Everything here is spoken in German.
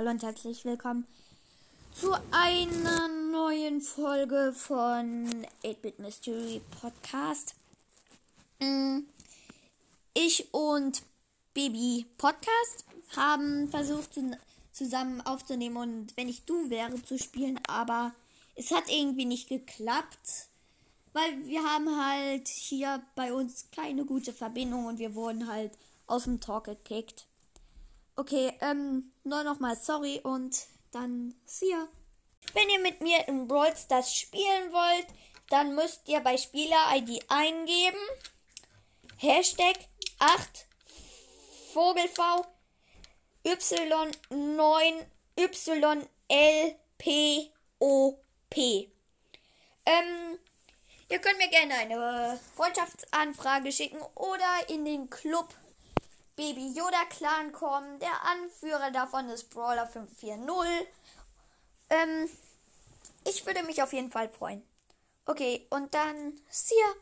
Hallo und herzlich willkommen zu einer neuen Folge von 8-Bit Mystery Podcast. Mm, ich und Baby Podcast haben versucht zusammen aufzunehmen und wenn ich du wäre zu spielen, aber es hat irgendwie nicht geklappt, weil wir haben halt hier bei uns keine gute Verbindung und wir wurden halt aus dem Talk gekickt. Okay, ähm, nur nochmal sorry und dann see ya. Wenn ihr mit mir in Brawl Stars spielen wollt, dann müsst ihr bei Spieler-ID eingeben. Hashtag 8 Vogelv Y9 YLPOP. Ähm, ihr könnt mir gerne eine Freundschaftsanfrage schicken oder in den Club Baby Yoda Clan kommen. Der Anführer davon ist Brawler 540. Ähm, ich würde mich auf jeden Fall freuen. Okay, und dann, see ya.